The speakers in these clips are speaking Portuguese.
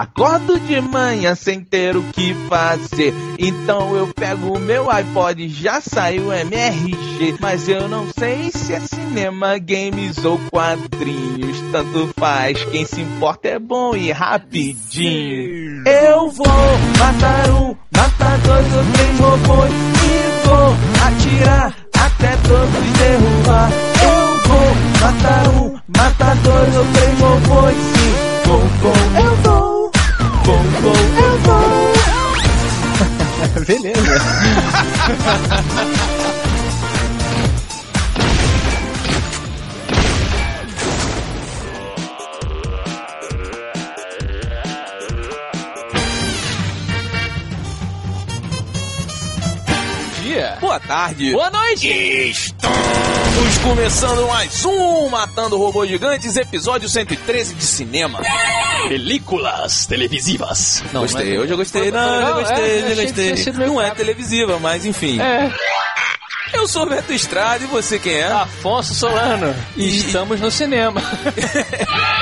Acordo de manhã sem ter o que fazer. Então eu pego o meu iPod, já saiu MRG. Mas eu não sei se é cinema, games ou quadrinhos. Tanto faz, quem se importa é bom e rapidinho. Eu vou matar um, matar dois ou três robôs. E vou atirar até todos derrubar. Eu vou matar um, matar dois ou três robôs. Sim, vou, vou, eu vou. Vou, vou, eu vou. Beleza. dia. Boa tarde. Boa noite. Estamos começando mais um Matando Robôs Gigantes, episódio 113 de cinema. Películas televisivas. Não, gostei, é- hoje eu gostei. Não, eu legal? gostei, É, eu gostei. Não é televisiva, mas enfim. É, Eu sou o Beto Estrada e você quem é? Afonso Solano. E estamos no cinema.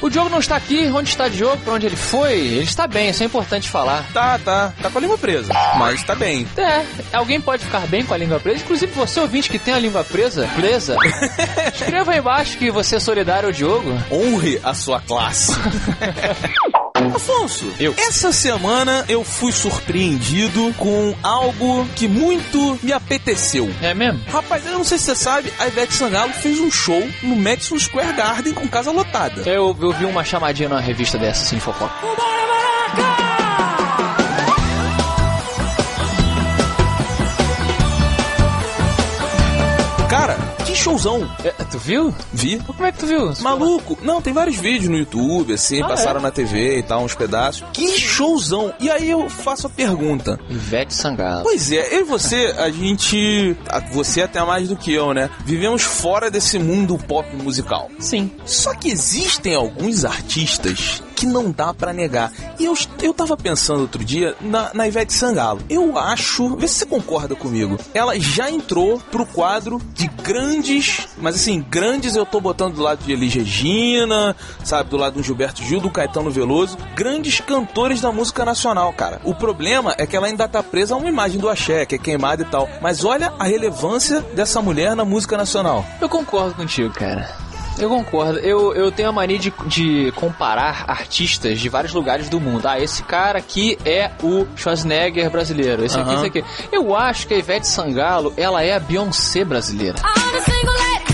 o Diogo não está aqui. Onde está o Diogo? Pra onde ele foi? Ele está bem, isso é importante falar. Tá, tá. Tá com a língua presa, mas tá bem. É, alguém pode ficar bem com a língua presa. Inclusive, você ouvinte que tem a língua presa, presa, escreva aí embaixo que você é solidário ao Diogo. Honre a sua classe. Afonso, Eu. essa semana eu fui surpreendido com algo que muito me apeteceu. É mesmo? Rapaz, eu não sei se você sabe, a Ivete Sangalo fez um show no Madison Square Garden com casa lotada. Eu, eu vi uma chamadinha numa revista dessa, assim, fofoca. Cara, que showzão. É, tu viu? Vi. Como é que tu viu? Maluco, não, tem vários vídeos no YouTube, assim, Ah, passaram é? na TV e tal, uns pedaços. Que showzão! E aí eu faço a pergunta. Ivete Sangalo. Pois é, eu e você, a gente. Você até mais do que eu, né? Vivemos fora desse mundo pop musical. Sim. Só que existem alguns artistas que não dá pra negar. E eu, eu tava pensando outro dia na, na Ivete Sangalo. Eu acho, vê se você concorda comigo. Ela já entrou pro quadro de grandes, mas assim, grandes eu tô botando do lado de Elis Regina, sabe, do lado do Gilberto Gil, do Caetano Veloso, grandes cantores da música nacional, cara. O problema é que ela ainda tá presa a uma imagem do axé, que é queimada e tal. Mas olha a relevância dessa mulher na música nacional. Eu concordo contigo, cara. Eu concordo. Eu, eu tenho a mania de, de comparar artistas de vários lugares do mundo. Ah, esse cara aqui é o Schwarzenegger brasileiro. Esse aqui, Aham. esse aqui. Eu acho que a Ivete Sangalo, ela é a Beyoncé brasileira.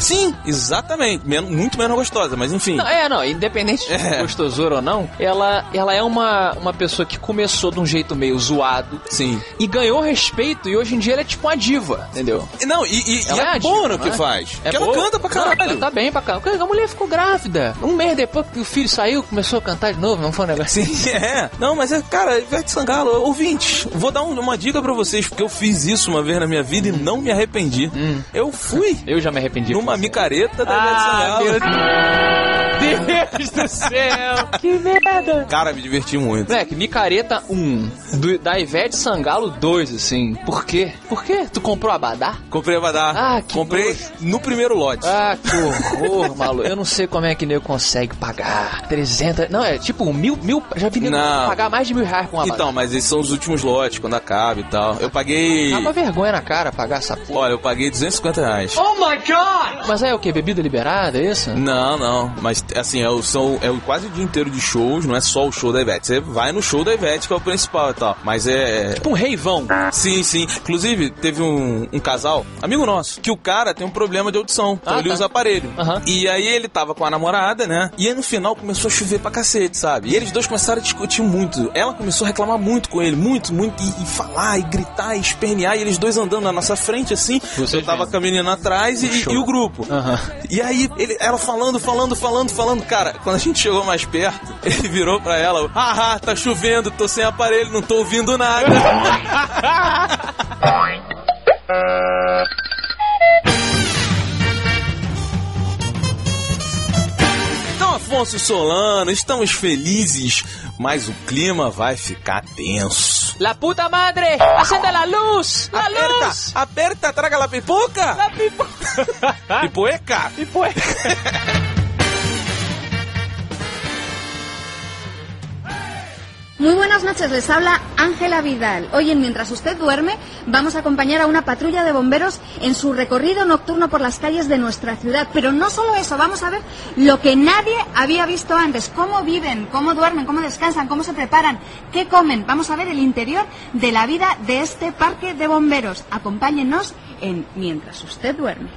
Sim, exatamente. Men- muito menos gostosa, mas enfim. Não, é, não, independente de É. gostosura ou não, ela, ela é uma, uma pessoa que começou de um jeito meio zoado Sim. e ganhou respeito e hoje em dia ela é tipo uma diva, entendeu? Não, e, e, e Ela é, boa diva, no que né? faz. É Porque ela boa. canta pra Não, caralho. ela tá bem pra caralho. A mulher ficou grávida. Um mês depois que o filho saiu, começou a cantar de novo, não foi um negócio assim? Sim, é. Não, mas é, cara, Ivete Sangalo, ouvintes, vou dar um- uma dica pra vocês, porque eu fiz isso uma vez na minha vida e não me arrependi. Hum. Eu fui Eu já me arrependi. numa micareta da Ah, Sangalo. Deus do céu! que merda! Cara, me diverti muito. Moleque, Micareta 1, do, da Ivete Sangalo 2, assim. Por quê? Por quê? Tu comprou Abadá? Comprei a Badá. Ah, que Comprei nojo. no primeiro lote. Ah, que horror, maluco. Eu não sei como é que nego consegue pagar 300... Não, é tipo mil... mil já vi nego Não. pagar mais de mil reais com Abadá. então, mas esses são os últimos lotes, quando acaba e tal. Eu paguei. Dá uma vergonha na cara pagar essa porra. Olha, eu paguei 250 reais. Mas é o que? Bebida liberada, é isso? Não, não. Mas assim, é o, são, é o quase o dia inteiro de shows, não é só o show da Ivete. Você vai no show da Ivete, que é o principal e tal. Mas é. Tipo um reivão. Sim, sim. Inclusive, teve um, um casal, amigo nosso, que o cara tem um problema de audição. Então Ah, ele tá. usa aparelho. Aham. E aí ele tava com a namorada, né? E aí no final começou a chover pra cacete, sabe? E eles dois começaram a discutir muito. Ela começou a reclamar muito com ele, muito, muito. E, e falar, e gritar, e espernear. E eles dois andando na nossa frente, assim. Vocês eu tava vendo. com a menina atrás e, e o grupo. Aham. E aí, ele, ela falando, falando, falando, falando. Cara, quando a gente chegou mais perto, ele virou pra ela: Haha, tá chovendo, tô sem aparelho, não tô ouvindo nada. Então, Afonso Solano, estamos felizes, mas o clima vai ficar tenso. La puta madre! Acenda la luz! La Aperta, luz! aperta, traga la pipoca! La pipo... Pipoeca! Pipoca! Muy buenas noches, les habla Ángela Vidal. Hoy en Mientras usted duerme vamos a acompañar a una patrulla de bomberos en su recorrido nocturno por las calles de nuestra ciudad. Pero no solo eso, vamos a ver lo que nadie había visto antes, cómo viven, cómo duermen, cómo descansan, cómo se preparan, qué comen. Vamos a ver el interior de la vida de este parque de bomberos. Acompáñenos en Mientras usted duerme.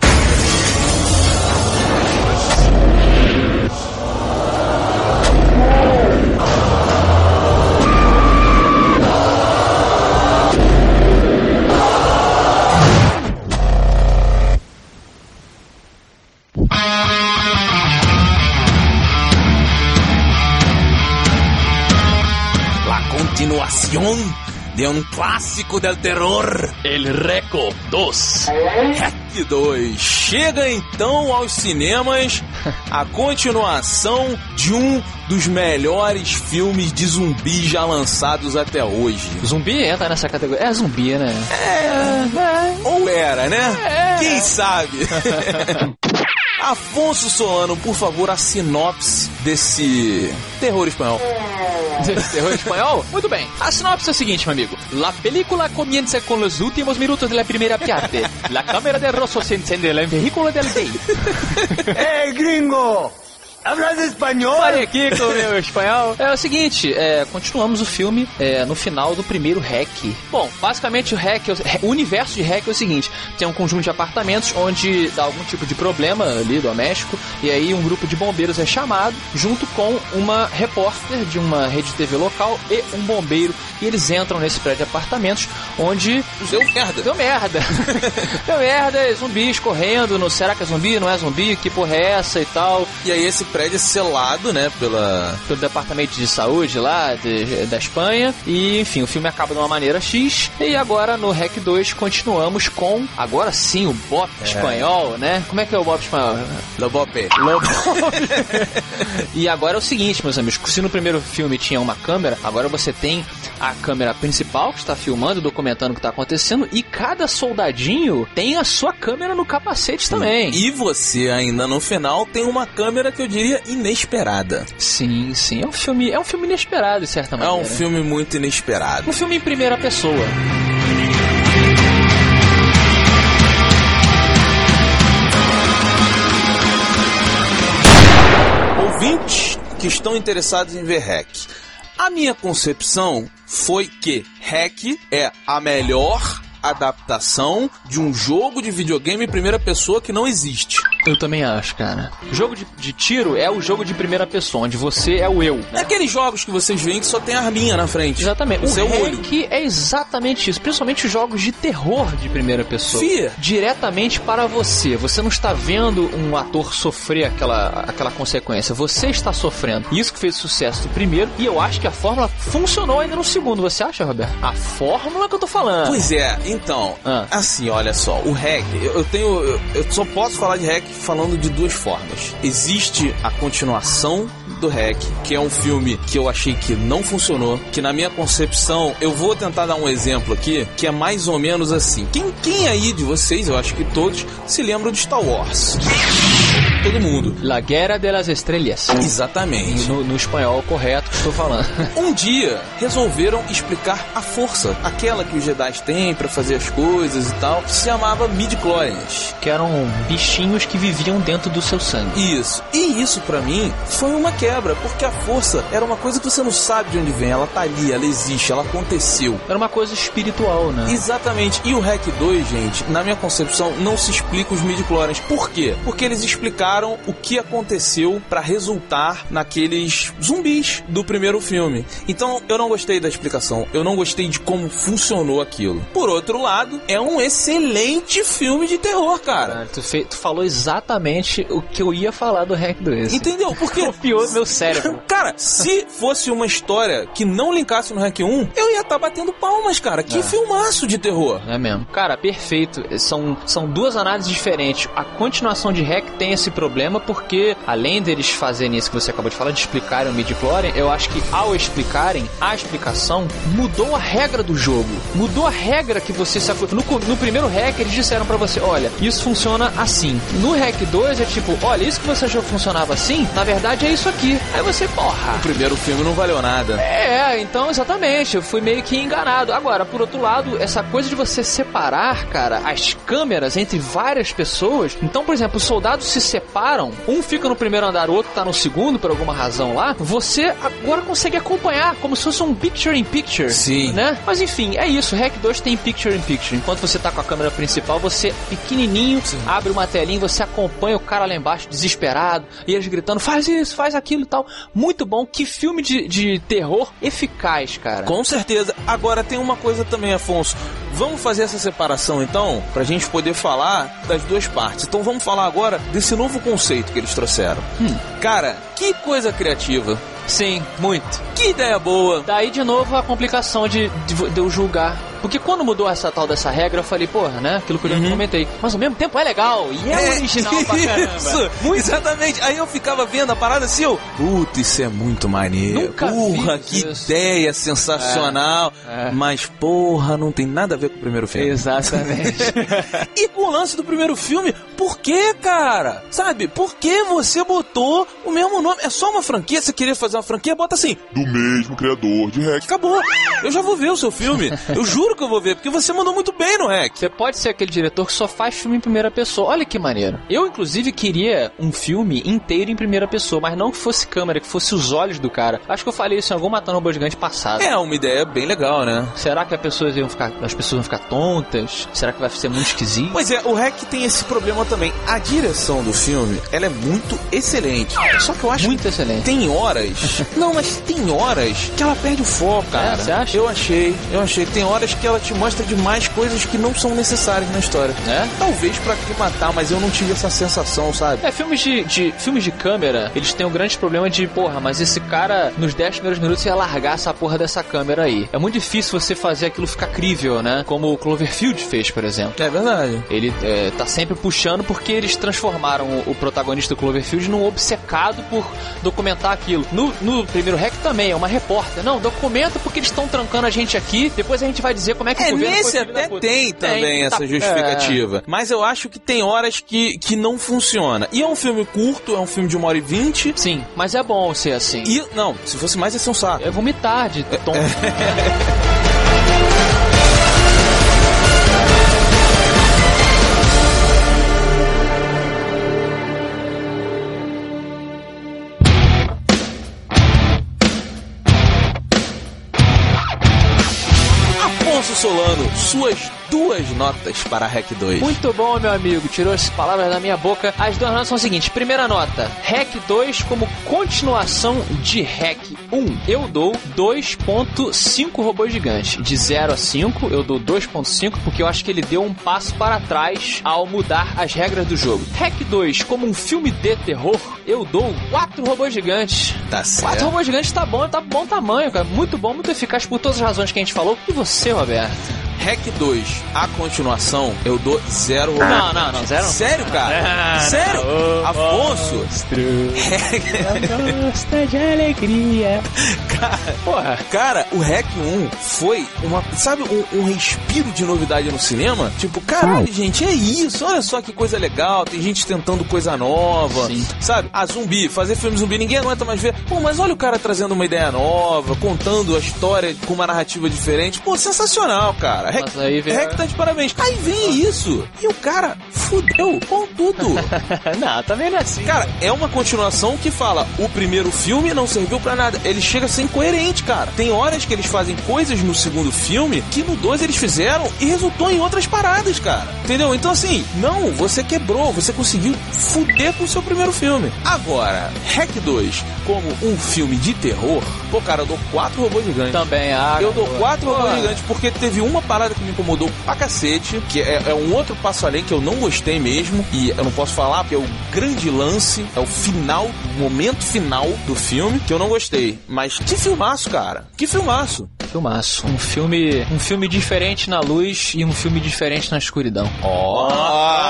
Continuación de um clássico del terror. El Reco 2. Hack 2. Chega então aos cinemas a continuação de um dos melhores filmes de zumbi já lançados até hoje. Zumbi entra nessa categoria. É zumbi, né? Ou era, né? Quem sabe? Afonso Solano, por favor, a sinopse desse terror espanhol. Terror espanhol? Muito bem. A sinopse é a seguinte, meu amigo. La película comienza con los últimos minutos de la primera parte. La cámara de Rosso se enciende en el vehículo del gay. ¡Eh, gringo! ¿Hablas español? Pare aqui com o meu espanhol. É o seguinte, é, continuamos o filme é, no final do primeiro hack. Bom, basicamente o hack, o universo de hack é o seguinte: tem um conjunto de apartamentos onde dá algum tipo de problema ali doméstico, e aí um grupo de bombeiros é chamado, junto com uma repórter de uma rede TV local e um bombeiro, e eles entram nesse prédio de apartamentos onde Deu merda. Deu merda. Deu merda, zumbis correndo, no, será que é zumbi, não é zumbi, que porra é essa e tal. E aí esse prédio é selado, né, pela... Pelo departamento de saúde lá de- da Espanha. E enfim, o filme acaba de uma maneira X. E agora no Hack 2 continuamos com, agora sim, o Bop espanhol, né? Como é que é o Bop espanhol? Lobope. E agora é o seguinte, meus amigos, se no primeiro filme tinha uma câmera, agora você tem a câmera principal que está filmando, documentando o que está acontecendo, e cada soldadinho tem a sua câmera no capacete também. E você ainda no final tem uma câmera que eu diria inesperada. Sim, sim, é um filme, é um filme inesperado, de certa É maneira. um filme muito inesperado. Um filme em primeira pessoa. Ouvintes que estão interessados em ver Hack. A minha concepção foi que Hack é a melhor adaptação de um jogo de videogame em primeira pessoa que não existe. Eu também acho, cara. Jogo de, de tiro é o jogo de primeira pessoa, onde você é o eu. É aqueles jogos que vocês veem que só tem a arminha na frente. Exatamente. O O seu olho. é exatamente isso. Principalmente os jogos de terror de primeira pessoa. Fia. Diretamente para você. Você não está vendo um ator sofrer aquela, aquela consequência. Você está sofrendo. Isso que fez sucesso do primeiro. E eu acho que a fórmula funcionou ainda no segundo. Você acha, Roberto? A fórmula que eu tô falando. Pois é, então, Ah. assim, olha só, o hack, eu, eu tenho, eu, eu só posso falar de hack falando de duas formas. Existe a continuação do hack, que é um filme que eu achei que não funcionou, que na minha concepção, eu vou tentar dar um exemplo aqui, que é mais ou menos assim. Quem, quem aí de vocês, eu acho que todos, se lembram de Star Wars? Todo mundo. La Guerra de las Estrellas. Exatamente. No, no espanhol correto que estou falando. Um dia resolveram explicar a força, aquela que os Jedi têm pra fazer as coisas e tal, se chamava midi-chlorians. que eram bichinhos que viviam dentro do seu sangue. Isso. E isso pra mim foi uma quebra, porque a força era uma coisa que você não sabe de onde vem, ela tá ali, ela existe, ela aconteceu. Era uma coisa espiritual, né? Exatamente. E o Hack 2, gente, na minha concepção, não se explica os midi-chlorians. Por quê? Porque eles explicaram o que aconteceu pra resultar naqueles zumbis do primeiro filme. Então, eu não gostei da explicação. Eu não gostei de como funcionou aquilo. Por outro lado, é um excelente filme de terror, cara. Cara, tu, tu falou exatamente o que eu ia falar do Hack 2. Entendeu? Porque Copiou do meu cérebro. Cara, se fosse uma história que não linkasse no Hack 1, eu ia estar batendo palmas, cara. Que É. filmaço de terror. É mesmo. Cara, perfeito. São, são duas análises diferentes. A continuação de Hack tem esse problema porque, além deles fazerem isso que você acabou de falar, de explicarem o midi-chlorian, eu acho que ao explicarem a explicação, mudou a regra do jogo. Mudou a regra que você se no, no primeiro hack eles disseram para você, olha, isso funciona assim. No hack 2 é tipo, olha, isso que você achou que funcionava assim, na verdade é isso aqui. Aí você, porra. O primeiro filme não valeu nada. É, então exatamente, eu fui meio que enganado. Agora, por outro lado, essa coisa de você separar, cara, as câmeras entre várias pessoas. Então, por exemplo, os soldados se separam, um fica no primeiro andar, o outro tá no segundo por alguma razão lá. Você agora consegue acompanhar como se fosse um picture in picture. Sim. Né? Mas enfim, é isso. Hack 2 tem picture in picture. Enquanto você tá com a câmera principal, você pequenininho, Sim. abre uma telinha, você acompanha o cara lá embaixo desesperado e eles gritando: faz isso, faz aquilo e tal. Muito bom. Que filme de, de terror eficaz, cara. Com certeza. Agora tem uma coisa também, Afonso. Vamos fazer essa separação então, pra gente poder falar das duas partes. Então vamos falar agora desse novo conceito que eles trouxeram. Hum. Cara, que coisa criativa. Sim, muito. Que ideia boa. Daí de novo a complicação de, de, de eu julgar porque quando mudou essa tal dessa regra, eu falei, porra, né? Aquilo que eu uhum. comentei. Mas ao mesmo tempo é legal e é, é original pra caramba. Isso, muito. exatamente. Aí eu ficava vendo a parada assim, eu, puta, isso é muito maneiro. Nunca porra, que isso. ideia sensacional. É, é. Mas, porra, não tem nada a ver com o primeiro filme. Exatamente. e com o lance do primeiro filme, por que, cara? Sabe, por que você botou o mesmo nome? É só uma franquia, você queria fazer uma franquia, bota assim. Do mesmo criador de Hack. Acabou. Eu já vou ver o seu filme. Eu juro juro que eu vou ver, porque você mandou muito bem no REC. Você pode ser aquele diretor que só faz filme em primeira pessoa. Olha que maneiro. Eu, inclusive, queria um filme inteiro em primeira pessoa, mas não que fosse câmera, que fosse os olhos do cara. Acho que eu falei isso em algum Matando Robô Gigante passado. É, uma ideia bem legal, né? Será que as pessoas iam ficar, as pessoas vão ficar tontas? Será que vai ser muito esquisito? Pois é, o REC tem esse problema também. A direção do filme, ela é muito excelente. Só que eu acho muito excelente. Tem horas. não, mas tem horas que ela perde o foco, é, cara. É, você acha? Eu achei, eu achei. Tem horas que ela te mostra demais coisas que não são necessárias na história. É? Talvez para matar, mas eu não tive essa sensação, sabe? É, filmes de, de, filmes de câmera, eles têm um grande problema de, porra, mas esse cara, nos 10 primeiros minutos, ia largar essa porra dessa câmera aí. É muito difícil você fazer aquilo ficar crível, né? Como o Cloverfield fez, por exemplo. É verdade. Ele é, tá sempre puxando porque eles transformaram o, o protagonista do Cloverfield num obcecado por documentar aquilo. No, no primeiro hack também, é uma repórter. Não, documenta porque eles estão trancando a gente aqui, depois a gente vai dizer como é que é, nesse até tem também tem, essa tá, justificativa. É. Mas eu acho que tem horas que, que não funciona. E é um filme curto, é um filme de uma hora e vinte. Sim, mas é bom ser assim. E, não, se fosse mais ia ser um saco. É vomitar de tom. Solano, suas duas notas para Hack 2. Muito bom, meu amigo. Tirou as palavras da minha boca. As duas notas são as seguintes. Primeira nota, Hack 2 como continuação de Hack 1. Eu dou 2.5 robôs gigantes. De 0 a 5, eu dou 2.5 porque eu acho que ele deu um passo para trás ao mudar as regras do jogo. Hack 2 como um filme de terror, eu dou 4 robôs gigantes. Tá certo. 4 robôs gigantes tá bom, tá bom tamanho, cara. Muito bom, muito eficaz por todas as razões que a gente falou. E você, Roberto? Hack 2, a continuação, eu dou zero. Não, não, não, zero. Sério, cara? Ah, Sério? Não, Afonso? Gosta de alegria. Cara, Porra. cara, o Hack 1 foi uma, sabe, um, um respiro de novidade no cinema? Tipo, caralho, gente, é isso. Olha só que coisa legal. Tem gente tentando coisa nova. Sim. Sabe? A zumbi, fazer filme zumbi, ninguém aguenta mais ver. Pô, mas olha o cara trazendo uma ideia nova, contando a história com uma narrativa diferente. Pô, sensacional, cara cara. Mas aí vem... Hack tá de parabéns. Aí vem isso. E o cara fudeu com tudo. não, também não é assim. Cara, é uma continuação que fala: o primeiro filme não serviu para nada. Ele chega a ser incoerente, cara. Tem horas que eles fazem coisas no segundo filme que no 2 eles fizeram e resultou em outras paradas, cara. Entendeu? Então, assim, não, você quebrou, você conseguiu fuder com o seu primeiro filme. Agora, Hack 2, como um filme de terror, pô, cara, eu dou quatro robôs gigantes. Também, ah. Eu dou quatro robôs gigantes porque teve uma parada parada que me incomodou pra cacete, que é, é, um outro passo além que eu não gostei mesmo, e eu não posso falar, porque é o grande lance, é o final, o momento final do filme, que eu não gostei. Mas que filmaço, cara. Que filmaço. Filmaço. Um filme, um filme diferente na luz e um filme diferente na escuridão. Ó, oh!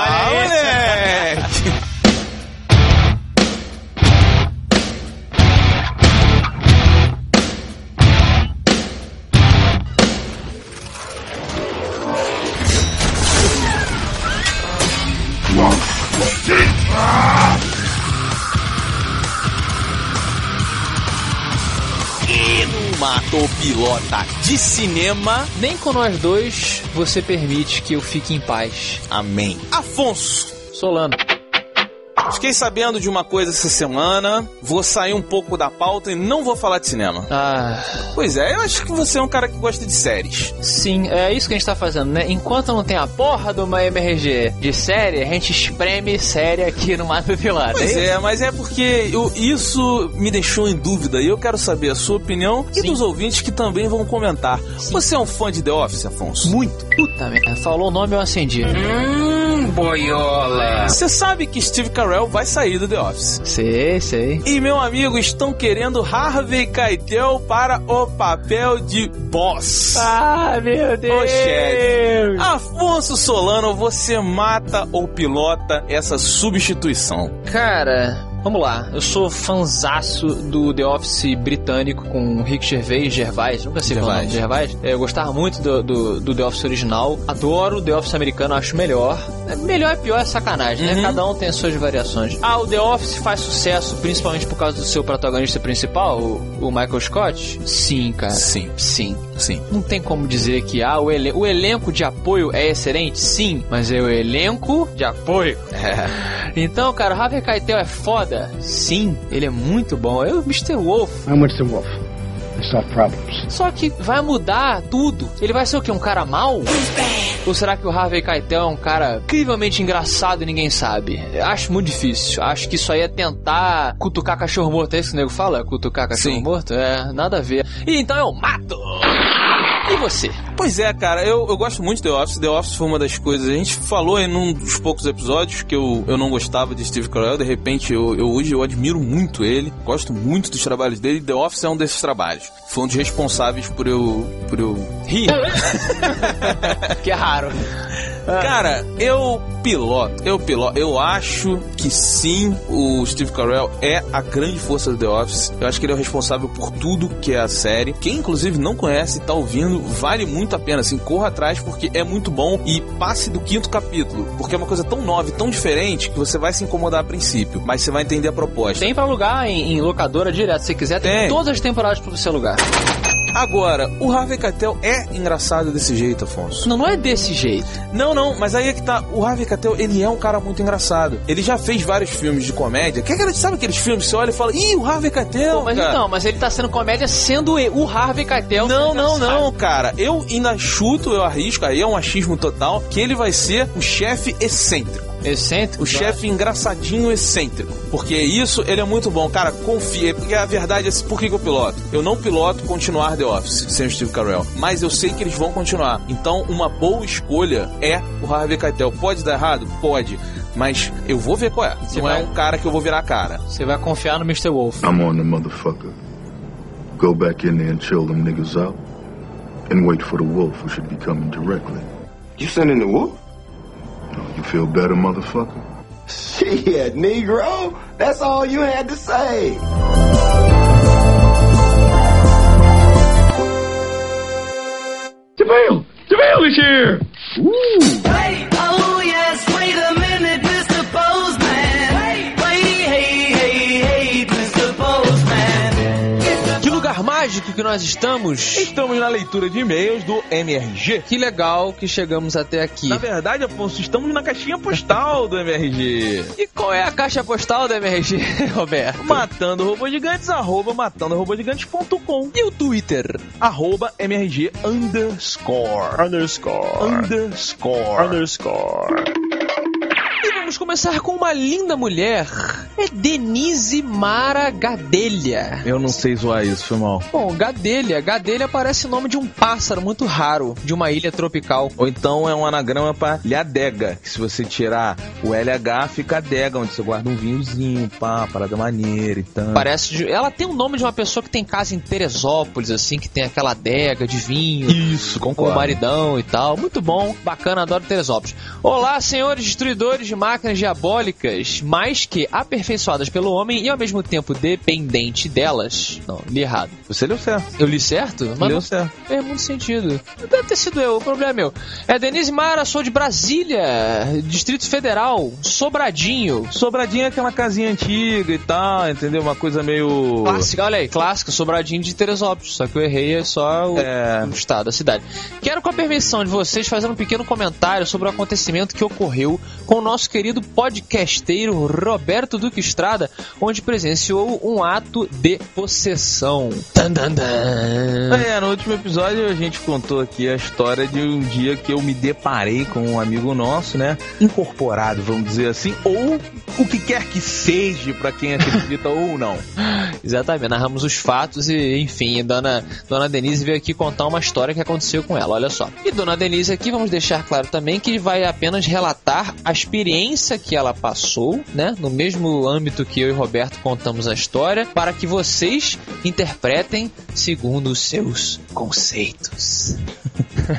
Pilota de cinema. Nem com nós dois você permite que eu fique em paz. Amém. Afonso. Solano. Fiquei sabendo de uma coisa essa semana. Vou sair um pouco da pauta e não vou falar de cinema. Ah, Pois é, eu acho que você é um cara que gosta de séries. sim, é isso que a gente tá fazendo, né? Enquanto não tem a porra de uma MRG de série, a gente espreme série aqui no Mato Pilar. Pois é, mas é porque eu- isso me deixou em dúvida e eu quero saber a sua opinião e Sim. dos ouvintes que também vão comentar. Você é um fã de The Office, Afonso? Muito. Puta merda. Falou o nome eu acendi. Você sabe que Steve Carell vai sair do The Office. Sei, sei. E meu amigo, estão querendo Harvey Keitel para o papel de boss. Ah, meu Deus. Ô, chefe. Afonso Solano, você mata ou pilota essa substituição? Cara, vamos lá. Eu sou fanzaço do The Office britânico com Rick Gervais, Gervais, nunca sei o nome, Gervais. É, Eu gostava muito do, do, do The Office original. Adoro o The Office americano, acho melhor. É, Melhor e pior é sacanagem, né? Cada um tem as suas variações. Ah, o The Office faz sucesso principalmente por causa do seu protagonista principal, o, o Michael Scott? Sim, cara. Sim. Sim. Sim. Não tem como dizer que ah, o, elen- o elenco de apoio é excelente, sim, mas é o elenco de apoio. Então, cara, o Harvey Keitel é foda? Sim, ele é muito bom. É o Mr. Wolf. I'm Mr. Wolf. I solve problems. Só que vai mudar tudo. Ele vai ser o quê? Um cara mau? Ou será que o Harvey Keitel é um cara incrivelmente engraçado e ninguém sabe? Acho muito difícil. Acho que isso aí é tentar cutucar cachorro morto. É isso que o nego fala? Cutucar cachorro Sim. morto? É, nada a ver. E então eu mato! E você? Pois é, cara, eu, eu gosto muito de The Office. The Office foi uma das coisas. A gente falou em um dos poucos episódios que eu, eu não gostava de Steve Carell. De repente, eu, eu hoje eu admiro muito ele. Gosto muito dos trabalhos dele. The Office é um desses trabalhos. Foi um dos responsáveis por eu, por eu rir. Que é raro. Cara, eu piloto, eu piloto. Eu acho que sim, o Steve Carell é a grande força do The Office. Eu acho que ele é o responsável por tudo que é a série. Quem inclusive não conhece e tá ouvindo, vale muito a pena, assim, corra atrás porque é muito bom e passe do quinto capítulo, porque é uma coisa tão nova e tão diferente que você vai se incomodar a princípio, mas você vai entender a proposta. Tem pra alugar em, em locadora direto, se quiser. Tem, Tem. todas as temporadas pra você alugar. Agora, o Harvey Keitel é engraçado desse jeito, Afonso. Não, não é desse jeito. Não, não, mas aí é que tá. O Harvey Keitel, ele é um cara muito engraçado. Ele já fez vários filmes de comédia. Que aquela, sabe aqueles filmes que você olha e fala, ih, o Harvey Keitel, Pô, mas cara. então, mas ele tá sendo comédia sendo o Harvey Keitel. Não, não, engraçado. não, cara. Eu ainda chuto, eu arrisco, aí é um achismo total, que ele vai ser o chefe excêntrico. Excêntrico. O chefe engraçadinho excêntrico. Porque isso, ele é muito bom. Cara, confia. Porque a verdade é, por que, que eu piloto? Eu não piloto continuar The Office sem o Steve Carell. Mas eu sei que eles vão continuar. Então, uma boa escolha é o Harvey Keitel. Pode dar errado? Pode. Mas eu vou ver qual é. Você não vai- é um cara que eu vou virar a cara. Você vai confiar no Mr. Wolf. I'm on the motherfucker. Go back in there and chill them niggas out. And wait for the wolf who should be coming directly. You sending the wolf? You feel better, motherfucker? Shit, Negro. That's all you had to say. DeVille! DeVille is here! Hey, mágico que nós estamos! Estamos na leitura de e-mails do MRG. Que legal que chegamos até aqui. Na verdade, Afonso, estamos na caixinha postal do MRG. E qual é a caixa postal da MRG, Roberto? Matando robôs gigantes, arroba matandorobogigantes.com E o Twitter? arroba MRG underscore. Underscore. Underscore. Underscore. Vamos começar com uma linda mulher. É Denise Mara Gadelha. Eu não sei zoar isso, foi mal. Bom, Gadelha. Gadelha parece o nome de um pássaro muito raro, de uma ilha tropical. Ou então é um anagrama pra lhadega, que se você tirar o LH, fica adega, onde você guarda um vinhozinho, pá, parada maneira e tal. Parece de... Ela tem o nome de uma pessoa que tem casa em Teresópolis, assim, que tem aquela adega de vinho. Isso, Com o concordo. maridão e tal. Muito bom, bacana, adoro Teresópolis. Olá, senhores destruidores de máquinas diabólicas, mas que aperfeiçoadas pelo homem e ao mesmo tempo dependente delas. Não, li errado. Você leu certo. Eu li certo? Mas Leu não certo. fez muito sentido. Deve ter sido eu, o problema é meu. É Denise Mara, sou de Brasília, Distrito Federal, Sobradinho. Sobradinho é aquela casinha antiga e tal, entendeu? Uma coisa meio. Clássica, olha aí, clássica, Sobradinho de Teresópolis. Só que eu errei é só o, É. o estado, a cidade. Quero, com a permissão de vocês, fazer um pequeno comentário sobre o acontecimento que ocorreu com o nosso querido podcasteiro Roberto Duque Estrada, onde presenciou um ato de possessão. Tan, dan, dan. É, no último episódio a gente contou aqui a história de um dia que eu me deparei com um amigo nosso, né? Incorporado, vamos dizer assim, ou o que quer que seja pra quem acredita ou não. Exatamente, narramos os fatos e, enfim, Dona, Dona Denise veio aqui contar uma história que aconteceu com ela, olha só. E Dona Denise aqui, vamos deixar claro também que vai apenas relatar a experiência que ela passou, né, no mesmo âmbito que eu e Roberto contamos a história, para que vocês interpretem segundo os seus conceitos.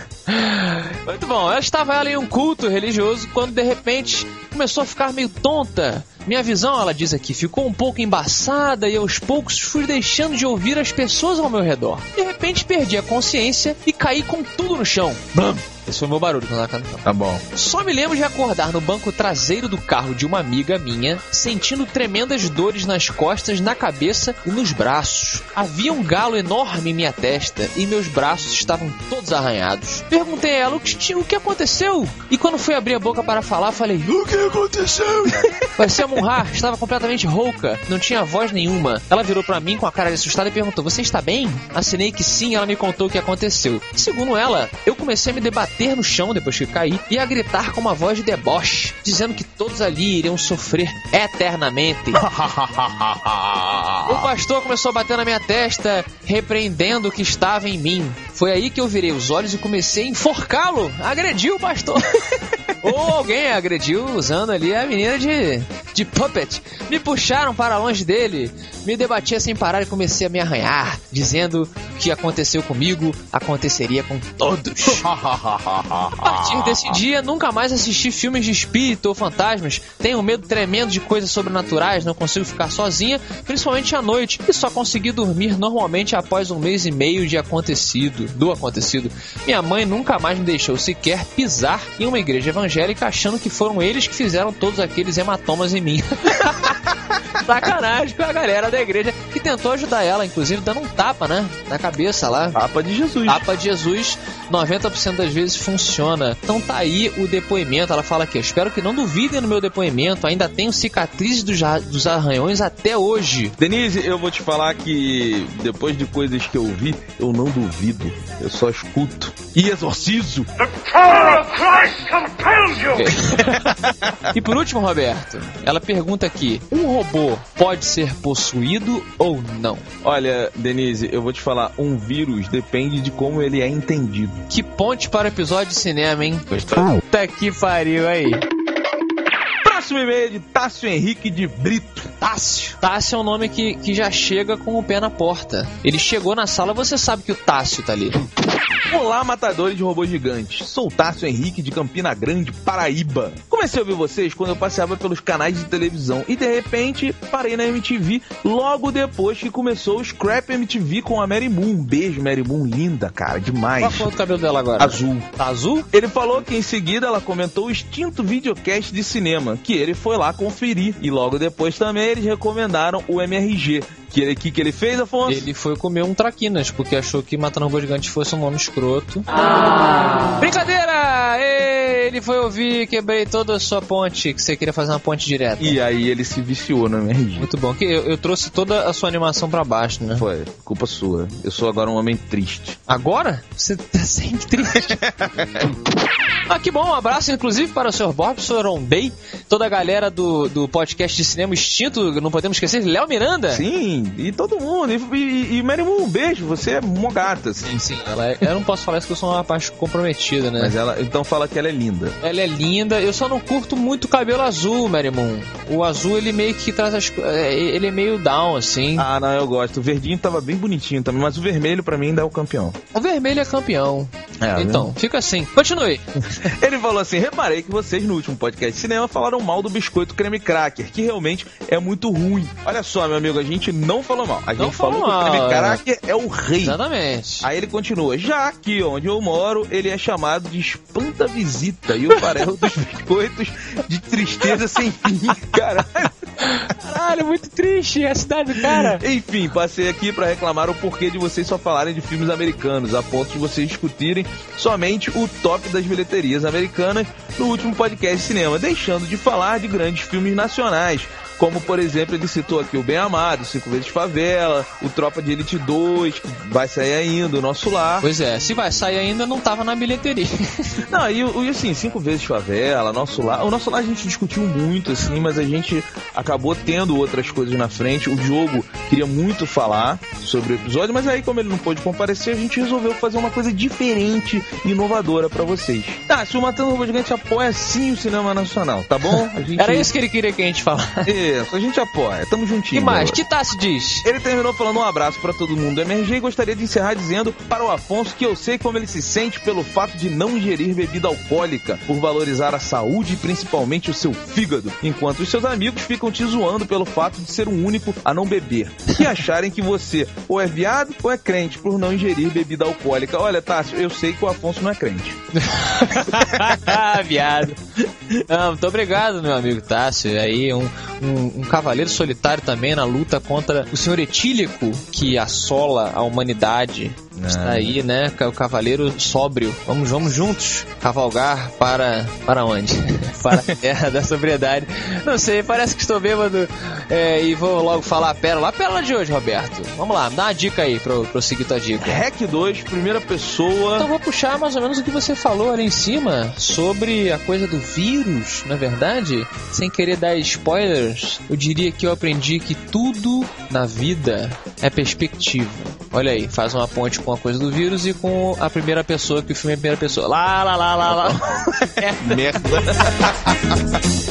Muito bom, ela estava ela em um culto religioso quando de repente começou a ficar meio tonta. Minha visão, ela diz aqui, ficou um pouco embaçada e aos poucos fui deixando de ouvir as pessoas ao meu redor. De repente perdi a consciência e caí com tudo no chão. Blam! Esse foi o meu barulho quando ela caiu no chão. Tá bom. Só me lembro de acordar no banco traseiro do carro de uma amiga minha, sentindo tremendas dores nas costas, na cabeça e nos braços. Havia um galo enorme em minha testa e meus braços estavam todos arranhados. Perguntei a ela o que, tinha- o que aconteceu e quando fui abrir a boca para falar, falei: O que aconteceu? Parecia Munhar, estava completamente rouca, não tinha voz nenhuma. Ela virou pra mim com a cara assustada e perguntou: Você está bem? Assinei que sim, ela me contou o que aconteceu. Segundo ela, eu comecei a me debater no chão depois que caí e a gritar com uma voz de deboche, dizendo que todos ali iriam sofrer eternamente. O pastor começou a bater na minha testa, repreendendo o que estava em mim. Foi aí que eu virei os olhos e comecei a enforcá-lo. Agrediu o pastor. Ou alguém agrediu usando ali a menina de, de puppet. Me puxaram para longe dele. Me debatia sem parar e comecei a me arranhar, dizendo que aconteceu comigo, aconteceria com todos. A partir desse dia, nunca mais assisti filmes de espírito ou fantasmas. Tenho medo tremendo de coisas sobrenaturais, não consigo ficar sozinha, principalmente à noite, e só consegui dormir normalmente após um mês e meio de acontecido, do acontecido. Minha mãe nunca mais me deixou sequer pisar em uma igreja evangélica, achando que foram eles que fizeram todos aqueles hematomas em mim. Sacanagem com a galera da igreja que tentou ajudar ela, inclusive dando um tapa, né? Na cabeça lá. Tapa de Jesus. Tapa de Jesus, 90% das vezes funciona. Então tá aí o depoimento. Ela fala aqui: eu espero que não duvidem no meu depoimento. Ainda tenho cicatrizes dos, dos arranhões até hoje. Denise, eu vou te falar que depois de coisas que eu vi, eu não duvido. Eu só escuto e exorcizo. E por último, Roberto, ela pergunta aqui: um robô pode ser possuído ou não? Olha, Denise, eu vou te falar, um vírus depende de como ele é entendido. Que ponte para o episódio de cinema, hein? Puta que pariu aí. Próximo e-mail é de Tássio Henrique de Brito. Tássio. Tássio é um nome que, que já chega com o pé na porta. Ele chegou na sala, você sabe que o Tássio tá ali. Olá, matadores de robôs gigantes. Sou o Tássio Henrique de Campina Grande, Paraíba. Comecei a ouvir vocês quando eu passeava pelos canais de televisão e de repente parei na MTV logo depois que começou o Scrap MTV com a Mary Moon. Um beijo, Mary Moon, linda, cara, demais. Qual cor do cabelo dela agora? Azul. Tá azul? Ele falou que em seguida ela comentou o extinto videocast de cinema, que ele foi lá conferir. E logo depois também eles recomendaram o MRG. Que ele, que, que ele fez, Afonso? Ele foi comer um traquinas, porque achou que Matando Robô Gigante fosse um nome escroto. Brincadeira! Ele foi ouvir, quebrei toda a sua ponte, que você queria fazer uma ponte direta. E aí ele se viciou no MRG. Muito bom, que eu, eu trouxe toda a sua animação pra baixo, né? Foi, culpa sua. Eu sou agora um homem triste. Agora? Você tá sempre triste. ah, que bom, um abraço inclusive para o Sr. Bob, o Sr. Ondei, toda a galera do, do podcast de cinema extinto, não podemos esquecer, Léo Miranda. Sim, e todo mundo. E, e, e Mary Moon, um beijo, você é mó gata, assim. Sim, sim. Ela é- eu não posso falar isso que eu sou uma parte comprometida, né? Mas ela, então fala que ela é linda. Ela é linda, eu só não curto muito o cabelo azul, Mary Moon. O azul, ele meio que traz as é, Ele é meio down, assim. Ah, não, eu gosto. O verdinho tava bem bonitinho também, mas o vermelho pra mim ainda é o campeão. O vermelho é campeão. É, então, fica assim. Continue. Ele falou assim: reparei que vocês no último podcast de cinema falaram mal do biscoito creme cracker, que realmente é muito ruim. Olha só, meu amigo, a gente não falou mal. A gente Não falou falou que o mal, creme é. cracker é o rei. Exatamente. Aí ele continua, já aqui onde eu moro, ele é chamado de espanta-visita e o farelo dos biscoitos de tristeza sem fim. Caralho. Caralho, muito triste a cidade do cara. Enfim, passei aqui pra reclamar o porquê de vocês só falarem de filmes americanos, a ponto de vocês discutirem somente o top das bilheterias americanas no último podcast de cinema, deixando de falar de grandes filmes nacionais. Como, por exemplo, ele citou aqui o Bem Amado, Cinco Vezes Favela, o Tropa de Elite 2, que vai sair ainda, o Nosso Lar. Pois é, se vai sair ainda, não tava na bilheteria. Não, e, o- e assim, cinco vezes favela, nosso lar. O nosso lar a gente discutiu muito, assim, mas a gente acabou tendo outras coisas na frente. O Diogo queria muito falar sobre o episódio, mas aí, como ele não pôde comparecer, a gente resolveu fazer uma coisa diferente e inovadora pra vocês. Tá, se o Matando Robô Gigante apoia sim o cinema nacional, tá bom? Gente... Era isso que ele queria que a gente falasse. Isso, a gente apoia, tamo E juntinho. mais, meu. que Tassi diz? Ele terminou falando um abraço pra todo mundo do MRG e gostaria de encerrar dizendo para o Afonso que eu sei como ele se sente pelo fato de não ingerir bebida alcoólica, por valorizar a saúde e principalmente o seu fígado, enquanto os seus amigos ficam te zoando pelo fato de ser o único a não beber. E acharem que você ou é viado ou é crente por não ingerir bebida alcoólica. Olha, Tássio, eu sei que o Afonso não é crente. Viado. Não, muito obrigado, meu amigo Tássio. Aí, um, um, um cavaleiro solitário também na luta contra o senhor etílico que assola a humanidade. Está aí, né? O cavaleiro sóbrio. Vamos, vamos juntos cavalgar para. Para onde? para a terra da sobriedade. Não sei, parece que estou bêbado. É, e vou logo falar a pérola. A pérola de hoje, Roberto. Vamos lá, dá uma dica aí pra eu seguir tua dica. Hack 2, primeira pessoa. Então vou puxar mais ou menos o que você falou ali em cima sobre a coisa do vírus, na verdade. Sem querer dar spoilers, eu diria que eu aprendi que tudo na vida é perspectiva. Olha aí, faz uma ponte com a coisa do vírus e com a primeira pessoa, que o filme é a primeira pessoa. Lá, lá, lá, lá, lá. Merda.